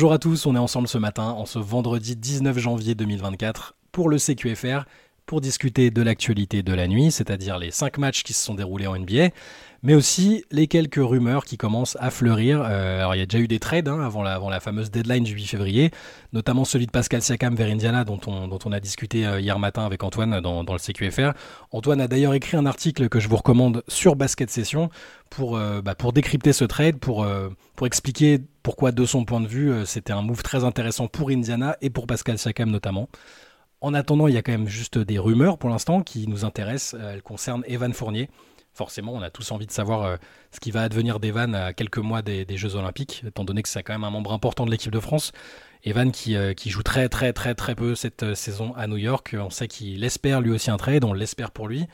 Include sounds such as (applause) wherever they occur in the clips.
Bonjour à tous, on est ensemble ce matin, en ce vendredi 19 janvier 2024, pour le CQFR, pour discuter de l'actualité de la nuit, c'est-à-dire les 5 matchs qui se sont déroulés en NBA, mais aussi les quelques rumeurs qui commencent à fleurir. Euh, alors il y a déjà eu des trades hein, avant, la, fameuse deadline du 8 février, notamment celui de Pascal Siakam vers Indiana dont on, a discuté euh, hier matin avec Antoine dans, le CQFR. Antoine a d'ailleurs écrit un article que je vous recommande sur Basket Session pour, euh, bah, décrypter ce trade, pour expliquer pourquoi de son point de vue c'était un move très intéressant pour Indiana et pour Pascal Siakam notamment. En attendant, il y a quand même juste des rumeurs pour l'instant qui nous intéressent. Euh, elles concernent Evan Fournier. Forcément, on a tous envie de savoir euh, ce qui va advenir d'Evan à quelques mois des, Jeux Olympiques, étant donné que c'est quand même un membre important de l'équipe de France. Evan qui, euh, qui, joue très très très très peu cette saison à New York. On sait qu'il espère lui aussi un trade, on l'espère pour lui.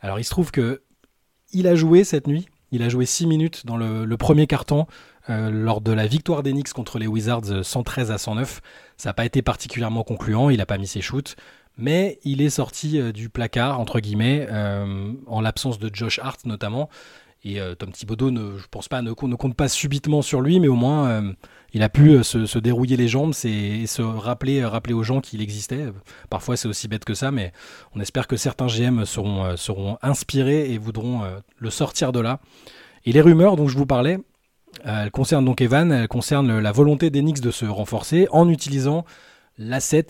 Alors il se trouve que il a joué cette nuit. Il a joué 6 minutes dans le, le premier carton euh, lors de la victoire d'Enix contre les Wizards 113 à 109. Ça n'a pas été particulièrement concluant, il n'a pas mis ses shoots, mais il est sorti euh, du placard, entre guillemets, euh, en l'absence de Josh Hart notamment. Et Tom Thibodeau, ne, je pense pas, ne, compte pas subitement sur lui, mais au moins il a pu se, dérouiller les jambes et se rappeler, rappeler aux gens qu'il existait. Parfois c'est aussi bête que ça, mais on espère que certains GM seront, seront inspirés et voudront le sortir de là. Et les rumeurs dont je vous parlais, euh, elle concerne donc Evan, elle concerne la volonté d'Enix de se renforcer en utilisant l'asset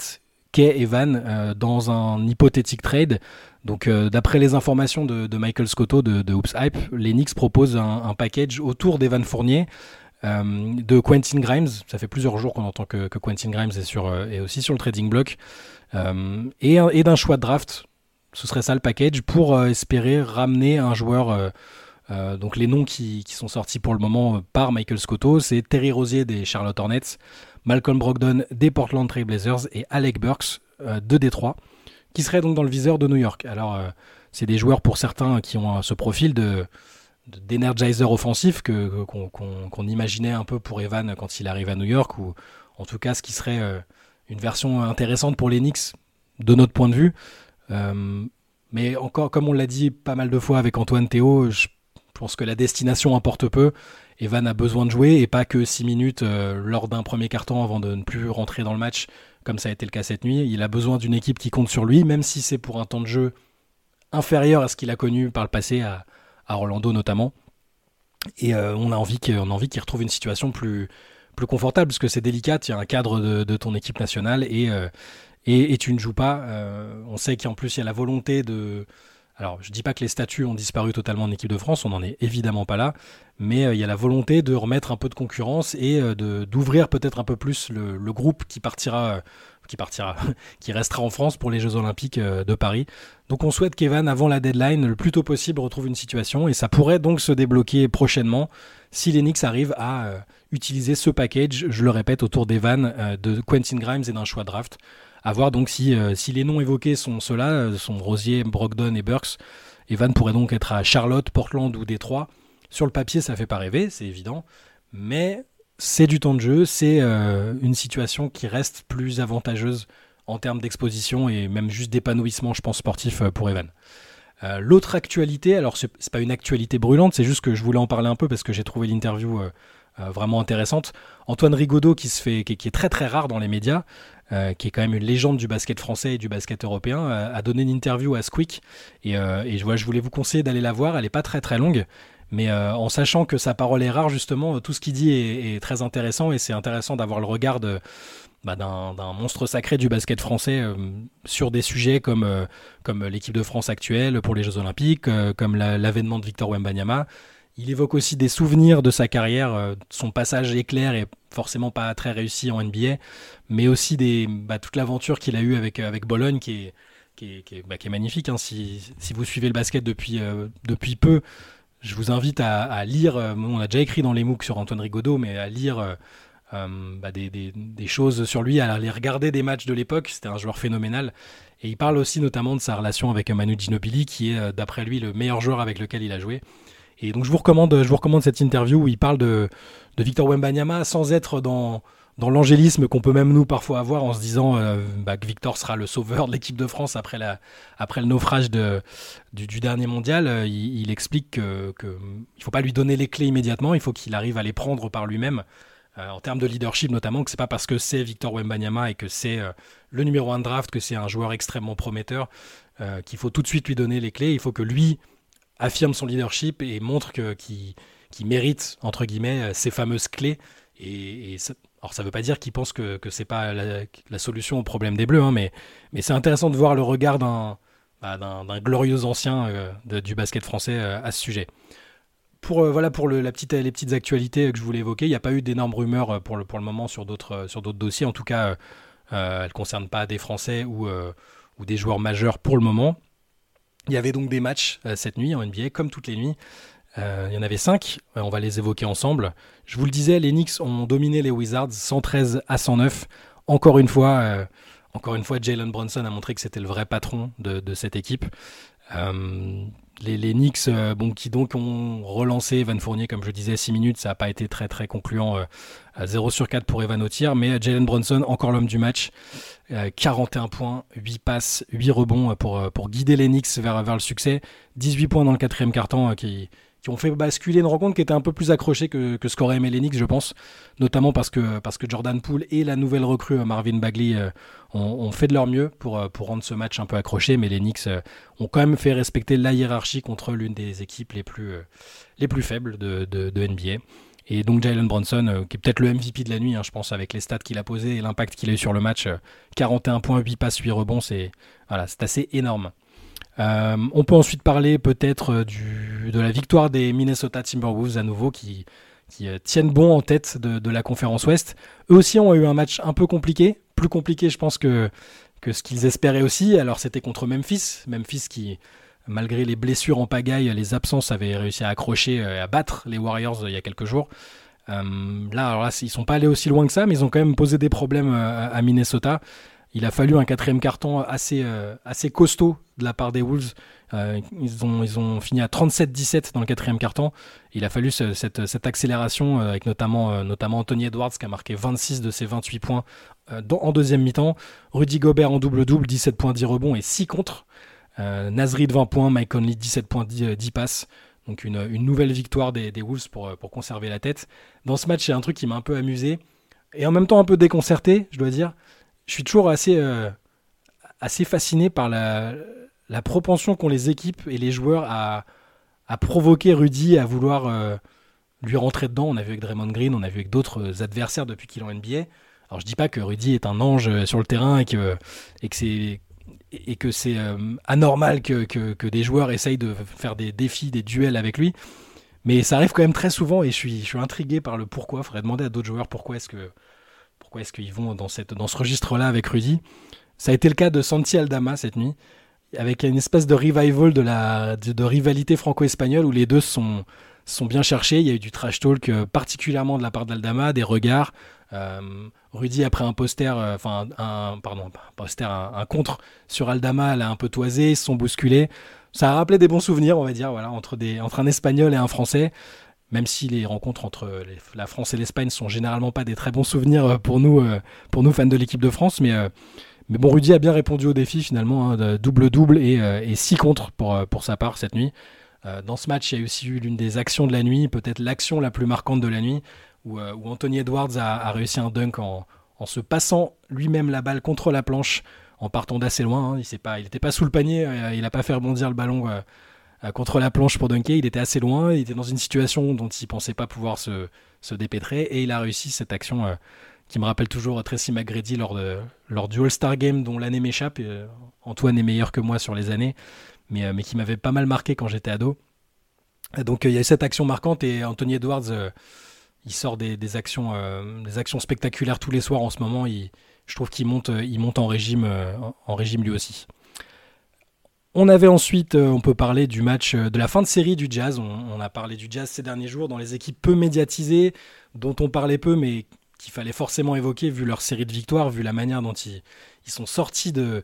qu'est Evan euh, dans un hypothétique trade. Donc, euh, d'après les informations de, Michael Scotto de, de Hoops Hype, l'Enix propose un, package autour d'Evan Fournier, de Quentin Grimes. Ça fait plusieurs jours qu'on entend que, Quentin Grimes est, sur, est aussi sur le trading block, et, et d'un choix de draft. Ce serait ça le package pour espérer ramener un joueur euh, donc les noms qui, sont sortis pour le moment euh, par Michael Scotto, c'est Terry Rosier des Charlotte Hornets, Malcolm Brogdon des Portland Trail Blazers et Alec Burks euh, de Détroit, qui seraient donc dans le viseur de New York. Alors c'est des joueurs pour certains qui ont ce profil de d'energizer offensif que, qu'on, imaginait un peu pour Evan quand il arrive à New York, ou en tout cas ce qui serait une version intéressante pour les Knicks de notre point de vue. mais encore, comme on l'a dit pas mal de fois avec Antoine Théo, je pense que la destination importe peu. Evan a besoin de jouer et pas que 6 minutes euh, lors d'un premier carton avant de ne plus rentrer dans le match, comme ça a été le cas cette nuit. Il a besoin d'une équipe qui compte sur lui, même si c'est pour un temps de jeu inférieur à ce qu'il a connu par le passé à, Orlando notamment. Et euh, on a envie qu'il retrouve une situation plus, plus confortable, parce que c'est délicat, il y a un cadre de, ton équipe nationale et, euh, et, et, tu ne joues pas. on sait qu'en plus il y a la volonté de alors, je ne dis pas que les statuts ont disparu totalement en équipe de France, on n'en est évidemment pas là, mais euh, il y a la volonté de remettre un peu de concurrence et euh, d'ouvrir peut-être un peu plus le, groupe qui partira, euh, qui partira, (laughs) qui restera en France pour les Jeux Olympiques de Paris. Donc, on souhaite qu'Evan, avant la deadline, le plus tôt possible, retrouve une situation et ça pourrait donc se débloquer prochainement si les Knicks arrivent à utiliser ce package, je le répète, autour d'Evan, de Quentin Grimes et d'un choix draft. À voir donc si, euh, si les noms évoqués sont ceux-là, euh, sont Rosier, Brogdon et Burks. Evan pourrait donc être à Charlotte, Portland ou Détroit. Sur le papier, ça fait pas rêver, c'est évident. Mais c'est du temps de jeu, c'est euh, une situation qui reste plus avantageuse en termes d'exposition et même juste d'épanouissement, je pense, sportif pour Evan. L'autre actualité, alors c'est pas une actualité brûlante, c'est juste que je voulais en parler un peu parce que j'ai trouvé l'interview vraiment intéressante. Antoine Rigaudot, qui, se fait, qui, est très très rare dans les médias, euh, qui est quand même une légende du basket français et du basket européen, euh, a donné une interview à Squeak. Et, euh, et je, je voulais vous conseiller d'aller la voir. Elle n'est pas très très longue. Mais en sachant que sa parole est rare, justement, tout ce qu'il dit est, très intéressant et c'est intéressant d'avoir le regard bah, d'un monstre sacré du basket français sur des sujets comme, comme l'équipe de France actuelle pour les Jeux Olympiques, comme l'avènement de Victor Wembanyama. Il évoque aussi des souvenirs de sa carrière, son passage éclair et forcément pas très réussi en NBA, mais aussi des, bah, toute l'aventure qu'il a eue avec, avec Bologne qui est, bah, magnifique. Hein. Si, vous suivez le basket depuis, euh, peu, je vous invite à, lire, euh, on a déjà écrit dans les MOOC sur Antoine Rigaudot, mais à lire euh, bah, des, des, des, choses sur lui, à aller regarder des matchs de l'époque, c'était un joueur phénoménal. Et il parle aussi notamment de sa relation avec Manu Ginobili, qui est d'après lui le meilleur joueur avec lequel il a joué. Et donc je vous recommande, je vous recommande cette interview où il parle de, de Victor Wembanyama sans être dans, dans l'angélisme qu'on peut même nous parfois avoir en se disant euh, bah, que Victor sera le sauveur de l'équipe de France après, la, après le naufrage de, du, dernier mondial, euh, il, explique qu'il que, ne faut pas lui donner les clés immédiatement, il faut qu'il arrive à les prendre par lui-même. en termes de leadership notamment, que c'est pas parce que c'est Victor Wembanyama et que c'est le numéro 1 de draft, que c'est un joueur extrêmement prometteur, qu'il faut tout de suite lui donner les clés. Il faut que lui affirme son leadership et montre qu'il mérite, entre guillemets, ces fameuses clés. Et, alors ça ne veut pas dire qu'il pense que ce n'est pas la, solution au problème des Bleus, hein, mais, mais c'est intéressant de voir le regard d'un bah, glorieux ancien du basket français à ce sujet pour, euh, voilà, pour le, la petite, les petites actualités que je voulais évoquer, il n'y a pas eu d'énormes rumeurs euh, pour le, pour le moment sur d'autres, euh, sur d'autres dossiers. En tout cas, elles ne concernent pas des Français ou, ou des joueurs majeurs pour le moment. Il y avait donc des matchs cette nuit en NBA, comme toutes les nuits. il y en avait cinq, on va les évoquer ensemble. Je vous le disais, les Knicks ont dominé les Wizards 113 à 109. Encore une fois, encore Jalen Brunson a montré que c'était le vrai patron de cette équipe les, Knicks, euh, bon, qui donc ont relancé Evan Fournier, comme je disais, 6 minutes, ça n'a pas été très très concluant. Euh, à 0 sur 4 pour Evan Otier, mais Jalen Brunson, encore l'homme du match. 41 euh, points, 8 passes, 8 rebonds pour, pour guider les Knicks vers, vers le succès. 18 points dans le quatrième carton qui, qui ont fait basculer une rencontre qui était un peu plus accrochée que, que ce qu'aurait aimé l'Enix, je pense. Notamment parce que, parce que Jordan Poole et la nouvelle recrue euh, Marvin Bagley euh, ont, fait de leur mieux pour, euh, pour rendre ce match un peu accroché. Mais les ont quand même fait respecter la hiérarchie contre l'une des équipes les plus, les plus faibles de, de, NBA. Et donc Jalen Bronson, qui est peut-être le MVP de la nuit, hein, je pense, avec les stats qu'il a posés et l'impact qu'il a eu sur le match. 41 points, 8 passes, 8 rebonds, c'est voilà, assez énorme. Euh, on peut ensuite parler peut-être euh, de la victoire des Minnesota Timberwolves à nouveau qui, euh, tiennent bon en tête de, la conférence Ouest. Eux aussi ont eu un match un peu compliqué, plus compliqué je pense que, ce qu'ils espéraient aussi. Alors c'était contre Memphis, Memphis qui malgré les blessures en pagaille, les absences avaient réussi à accrocher, et à battre les Warriors il y a quelques jours. là, alors là, ils sont pas allés aussi loin que ça, mais ils ont quand même posé des problèmes à Minnesota. Il a fallu un quatrième carton assez, euh, costaud de la part des Wolves. Euh, ils, ont, fini à 37-17 dans le quatrième carton. Il a fallu cette, accélération euh, avec notamment, Anthony Edwards qui a marqué 26 de ses 28 points en deuxième mi-temps. Rudy Gobert en double-double, 17 points, 10 rebonds et 6 contre. Nasri de 20 points, Mike Conley 17 points, 10, 10 passes. Donc une, nouvelle victoire des, des Wolves pour, pour conserver la tête. Dans ce match, il y a un truc qui m'a un peu amusé et en même temps un peu déconcerté, je dois dire je suis toujours assez, euh, fasciné par la, propension qu'ont les équipes et les joueurs à, provoquer Rudy, à vouloir euh, lui rentrer dedans. On a vu avec Draymond Green, on a vu avec d'autres adversaires depuis qu'il est en NBA. Alors je dis pas que Rudy est un ange euh, sur le terrain et que, c'est anormal que, des joueurs essayent de faire des défis, des duels avec lui. Mais ça arrive quand même très souvent et je suis, je suis intrigué par le pourquoi. Il faudrait demander à d'autres joueurs pourquoi est-ce que pourquoi est-ce qu'ils vont dans, cette, dans ce registre-là avec Rudy? Ça a été le cas de Santi Aldama cette nuit, avec une espèce de revival de, la, de, rivalité franco-espagnole où les deux sont, sont bien cherchés. Il y a eu du trash talk, euh, particulièrement de la part d'Aldama, des regards. Euh, Rudy, après un poster, euh, enfin, un, pardon, un poster, un, contre sur Aldama, elle a un peu toisé, ils se sont bousculés. Ça a rappelé des bons souvenirs, on va dire, voilà, entre, des, entre un espagnol et un français même si les rencontres entre la France et l'Espagne sont généralement pas des très bons souvenirs euh, pour nous, euh, pour nous fans de l'équipe de France, mais, euh, mais bon, Rudy a bien répondu au défi finalement, hein, double-double et, six contre pour, sa part cette nuit. dans ce match, il y a aussi eu l'une des actions de la nuit, peut-être l'action la plus marquante de la nuit, où, Anthony Edwards a, réussi un dunk en, se passant lui-même la balle contre la planche en partant d'assez loin. Hein. Il n'était pas, pas sous le panier, il n'a pas fait rebondir le ballon contre la planche pour dunker. Il était assez loin, il était dans une situation dont il pensait pas pouvoir se, se dépêtrer et il a réussi cette action euh, qui me rappelle toujours Tracy McGrady lors, de, lors du All-Star Game dont l'année m'échappe. Euh, Antoine est meilleur que moi sur les années, mais, mais qui m'avait pas mal marqué quand j'étais ado. donc il y a cette action marquante et Anthony Edwards, il sort des, des actions, des actions spectaculaires tous les soirs en ce moment. Je trouve qu'il monte, il monte en régime, en régime lui aussi. On avait ensuite, euh, on peut parler du match euh, de la fin de série du Jazz. On, a parlé du Jazz ces derniers jours dans les équipes peu médiatisées, dont on parlait peu, mais qu'il fallait forcément évoquer vu leur série de victoires, vu la manière dont ils, sont sortis, de,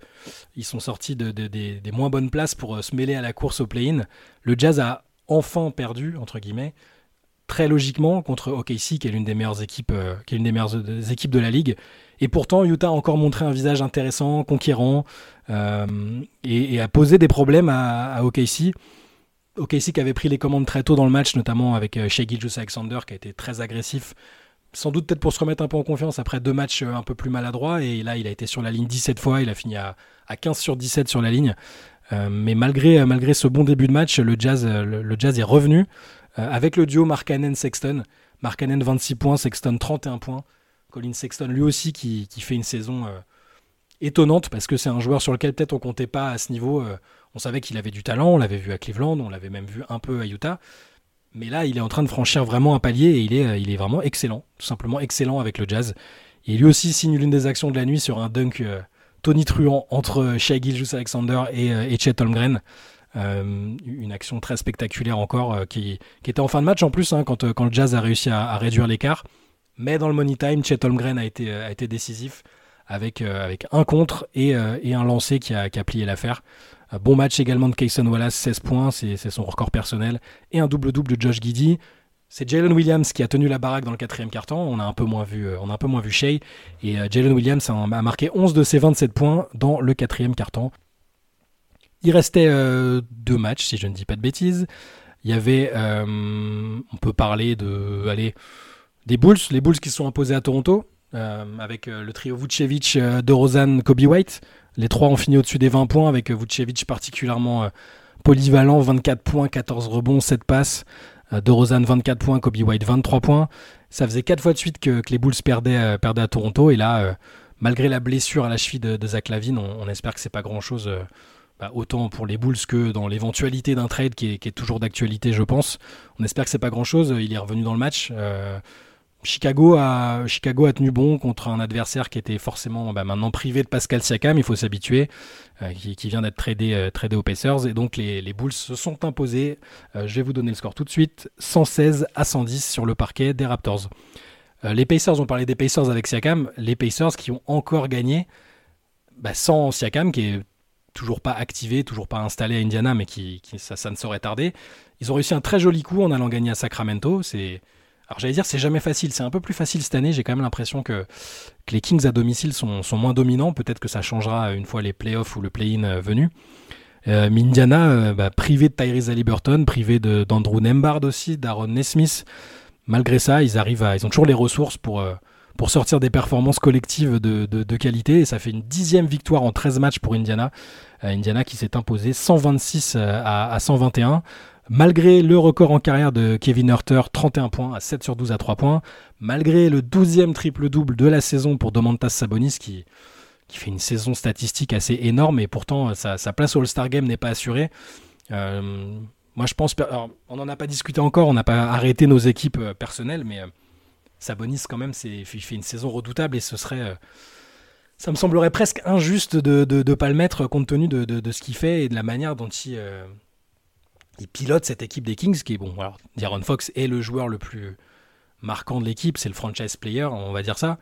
ils sont sortis de, des moins bonnes places pour euh, se mêler à la course au play-in. Le Jazz a enfin perdu, entre guillemets, très logiquement contre OKC, qui est l'une des meilleures équipes, qui est l'une des meilleures équipes de la ligue. Et pourtant, Utah a encore montré un visage intéressant, conquérant, euh, et, a posé des problèmes à, à, OKC. OKC qui avait pris les commandes très tôt dans le match, notamment avec euh, Shea Alexander, qui a été très agressif sans doute peut-être pour se remettre un peu en confiance après deux matchs un peu plus maladroits. Et là, il a été sur la ligne 17 fois, il a fini à, 15 sur 17 sur la ligne. mais malgré, malgré ce bon début de match, le Jazz, le, jazz est revenu avec le duo Markkanen-Sexton. Markkanen 26 points, Sexton 31 points. Colin Sexton lui aussi qui, fait une saison étonnante parce que c'est un joueur sur lequel peut-être on comptait pas à ce niveau. on savait qu'il avait du talent, on l'avait vu à Cleveland, on l'avait même vu un peu à Utah. Mais là, il est en train de franchir vraiment un palier et il est, euh, vraiment excellent, tout simplement excellent avec le jazz. Et lui aussi signe l'une des actions de la nuit sur un dunk euh, Tony Truant entre Shea Gilgeous Alexander et, euh, Chet Holmgren. une action très spectaculaire encore qui, était en fin de match en plus hein, quand le Jazz a réussi à, réduire l'écart. Mais dans le money time, Chet Holmgren a été, a été décisif avec, avec un contre et, et un lancer qui a, qui a plié l'affaire. Bon match également de Kayson Wallace, 16 points, c'est son record personnel. Et un double-double de Josh Giddy. C'est Jalen Williams qui a tenu la baraque dans le quatrième carton. On a un peu moins vu, euh, on a un peu moins vu Shea. Et euh, Jalen Williams a, marqué 11 de ses 27 points dans le quatrième carton. Il restait euh, deux matchs, si je ne dis pas de bêtises. Il y avait, on peut parler de, allez, des Bulls, les Bulls qui sont imposés à Toronto, avec le trio Vucevic, de Rosanne, Kobe White. Les trois ont fini au-dessus des 20 points avec Vucevic particulièrement euh, polyvalent, 24 points, 14 rebonds, 7 passes. Euh, de Rosanne 24 points, Kobe White 23 points. Ça faisait 4 fois de suite que, les Bulls perdaient, euh, perdaient, à Toronto. Et là, malgré la blessure à la cheville de, Zach Lavine, on, espère que c'est pas grand-chose. Bah, autant pour les Bulls que dans l'éventualité d'un trade qui est, toujours d'actualité, je pense. On espère que c'est pas grand-chose. Il est revenu dans le match. Chicago a, Chicago a tenu bon contre un adversaire qui était forcément bah, maintenant privé de Pascal Siakam, il faut s'habituer, euh, qui, vient d'être tradé, euh, tradé aux Pacers. Et donc les, les Bulls se sont imposés, euh, je vais vous donner le score tout de suite, 116 à 110 sur le parquet des Raptors. les Pacers, ont parlé des Pacers avec Siakam, les Pacers qui ont encore gagné bah, sans Siakam, qui est toujours pas activé, toujours pas installé à Indiana, mais qui, ça, ça ne saurait tarder. Ils ont réussi un très joli coup en allant gagner à Sacramento. C'est alors j'allais dire c'est jamais facile, c'est un peu plus facile cette année, j'ai quand même l'impression que, les Kings à domicile sont, moins dominants, peut-être que ça changera une fois les playoffs ou le play-in euh, venu. Euh, Indiana, euh, bah, privé de Tyrese Halliburton, privé d'Andrew Nembard aussi, d'Aaron Nesmith, malgré ça, ils arrivent ils ont toujours les ressources pour, pour sortir des performances collectives de, qualité, et ça fait une dixième victoire en 13 matchs pour Indiana. Indiana qui s'est imposé 126 à, à 121. Malgré le record en carrière de Kevin Hurter, 31 points à 7 sur 12 à 3 points, malgré le 12e triple-double de la saison pour Domantas Sabonis qui, fait une saison statistique assez énorme et pourtant sa, place au All-Star Game n'est pas assurée. Euh, moi je pense, on n'en a pas discuté encore, on n'a pas arrêté nos équipes euh, personnelles, mais euh, Sabonis quand même il fait une saison redoutable et ce serait... ça me semblerait presque injuste de ne pas le mettre compte tenu de, de ce qu'il fait et de la manière dont il il pilote cette équipe des Kings qui est bon. Alors, Fox est le joueur le plus marquant de l'équipe, c'est le franchise player, on va dire ça.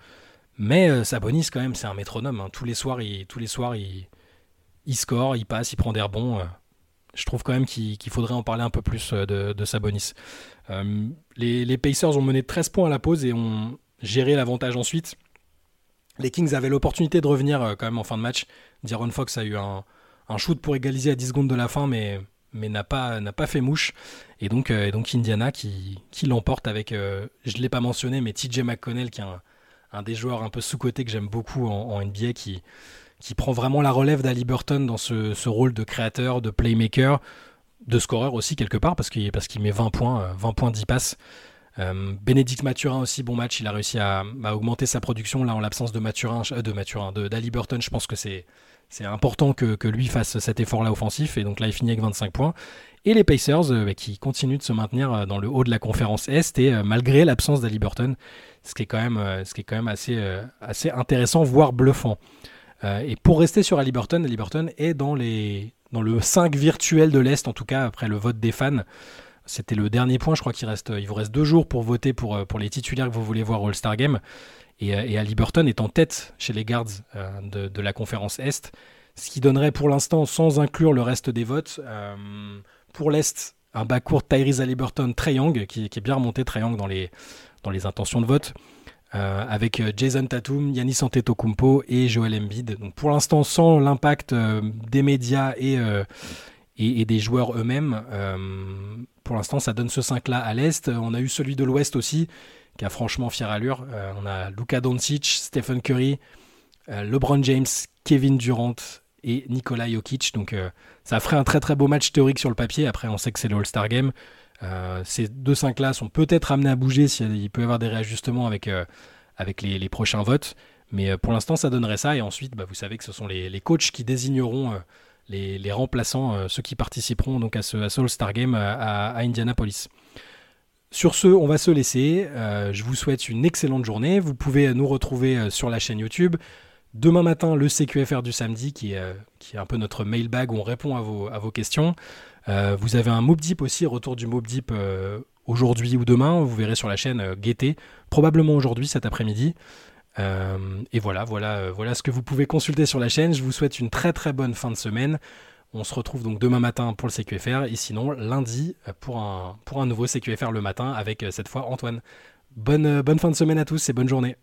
Mais euh, Sabonis, quand même, c'est un métronome. Hein. Tous les soirs, il, les soirs, il, score, il passe, il prend des rebonds. Euh. je trouve quand même qu'il faudrait en parler un peu plus euh, de, Sabonis. Les, les, Pacers ont mené 13 points à la pause et ont géré l'avantage ensuite. Les Kings avaient l'opportunité de revenir quand même en fin de match. D'Aaron Fox a eu un, un shoot pour égaliser à 10 secondes de la fin, mais mais n'a pas, pas fait mouche. Et donc, euh, Indiana qui, l'emporte avec, euh, je ne l'ai pas mentionné, mais TJ McConnell, qui est un, des joueurs un peu sous-coté que j'aime beaucoup en, NBA, qui, qui prend vraiment la relève d'Ali Burton dans ce, rôle de créateur, de playmaker, de scoreur aussi quelque part, parce qu'il, met 20 points, 20 euh, points, 10 passes. Bénédicte Mathurin aussi, bon match, il a réussi à, augmenter sa production là en l'absence de Mathurin, de. Je pense que c'est c'est important que, lui fasse cet effort-là offensif. Et donc là, il finit avec 25 points. Et les Pacers euh, bah, qui continuent de se maintenir euh, dans le haut de la conférence Est et euh, malgré l'absence d'Ali Burton, ce qui est quand même, ce qui est quand même assez, assez intéressant, voire bluffant. et pour rester sur Ali Burton, Ali Burton est dans, les, dans le 5 virtuel de l'Est, en tout cas après le vote des fans. C'était le dernier point, je crois qu'il reste, il vous reste deux jours pour voter pour, pour les titulaires que vous voulez voir au All-Star Game. Et, euh, et Ali Burton est en tête chez les Guards euh, de, la conférence Est, ce qui donnerait pour l'instant, sans inclure le reste des votes, euh, pour l'Est, un backcourt Tyrese Halliburton Young, qui, est bien remonté Young dans les, intentions de vote. avec Jason Tatum, Yannis Antetokounmpo et Joel Embiid. Donc pour l'instant, sans l'impact des médias et, et, des joueurs eux-mêmes, pour l'instant, ça donne ce 5-là à l'Est. On a eu celui de l'Ouest aussi, qui a franchement fière allure. on a Luka Doncic, Stephen Curry, LeBron James, Kevin Durant et Nikola Jokic. Donc ça ferait un très très beau match théorique sur le papier. Après, on sait que c'est le All-Star Game. ces deux 5-là sont peut-être amenés à bouger s'il peut y avoir des réajustements avec, avec les, prochains votes. Mais pour l'instant, ça donnerait ça. Et ensuite, bah, vous savez que ce sont les, les coachs qui désigneront les, remplaçants, euh, ceux qui participeront donc à ce, All-Star Game euh, à, Indianapolis. Sur ce, on va se laisser. Euh, je vous souhaite une excellente journée. Vous pouvez nous retrouver sur la chaîne YouTube. Demain matin, le CQFR du samedi, qui est, qui est un peu notre mailbag où on répond à vos, questions. vous avez un Mob Deep aussi, retour du Mob Deep aujourd'hui ou demain. Vous verrez sur la chaîne Gaieté, probablement aujourd'hui, cet après-midi. Euh, et voilà, voilà, euh, voilà ce que vous pouvez consulter sur la chaîne. Je vous souhaite une très très bonne fin de semaine. On se retrouve donc demain matin pour le CQFR et sinon lundi euh, pour un, pour un nouveau CQFR le matin avec cette fois Antoine. Bonne, bonne fin de semaine à tous et bonne journée.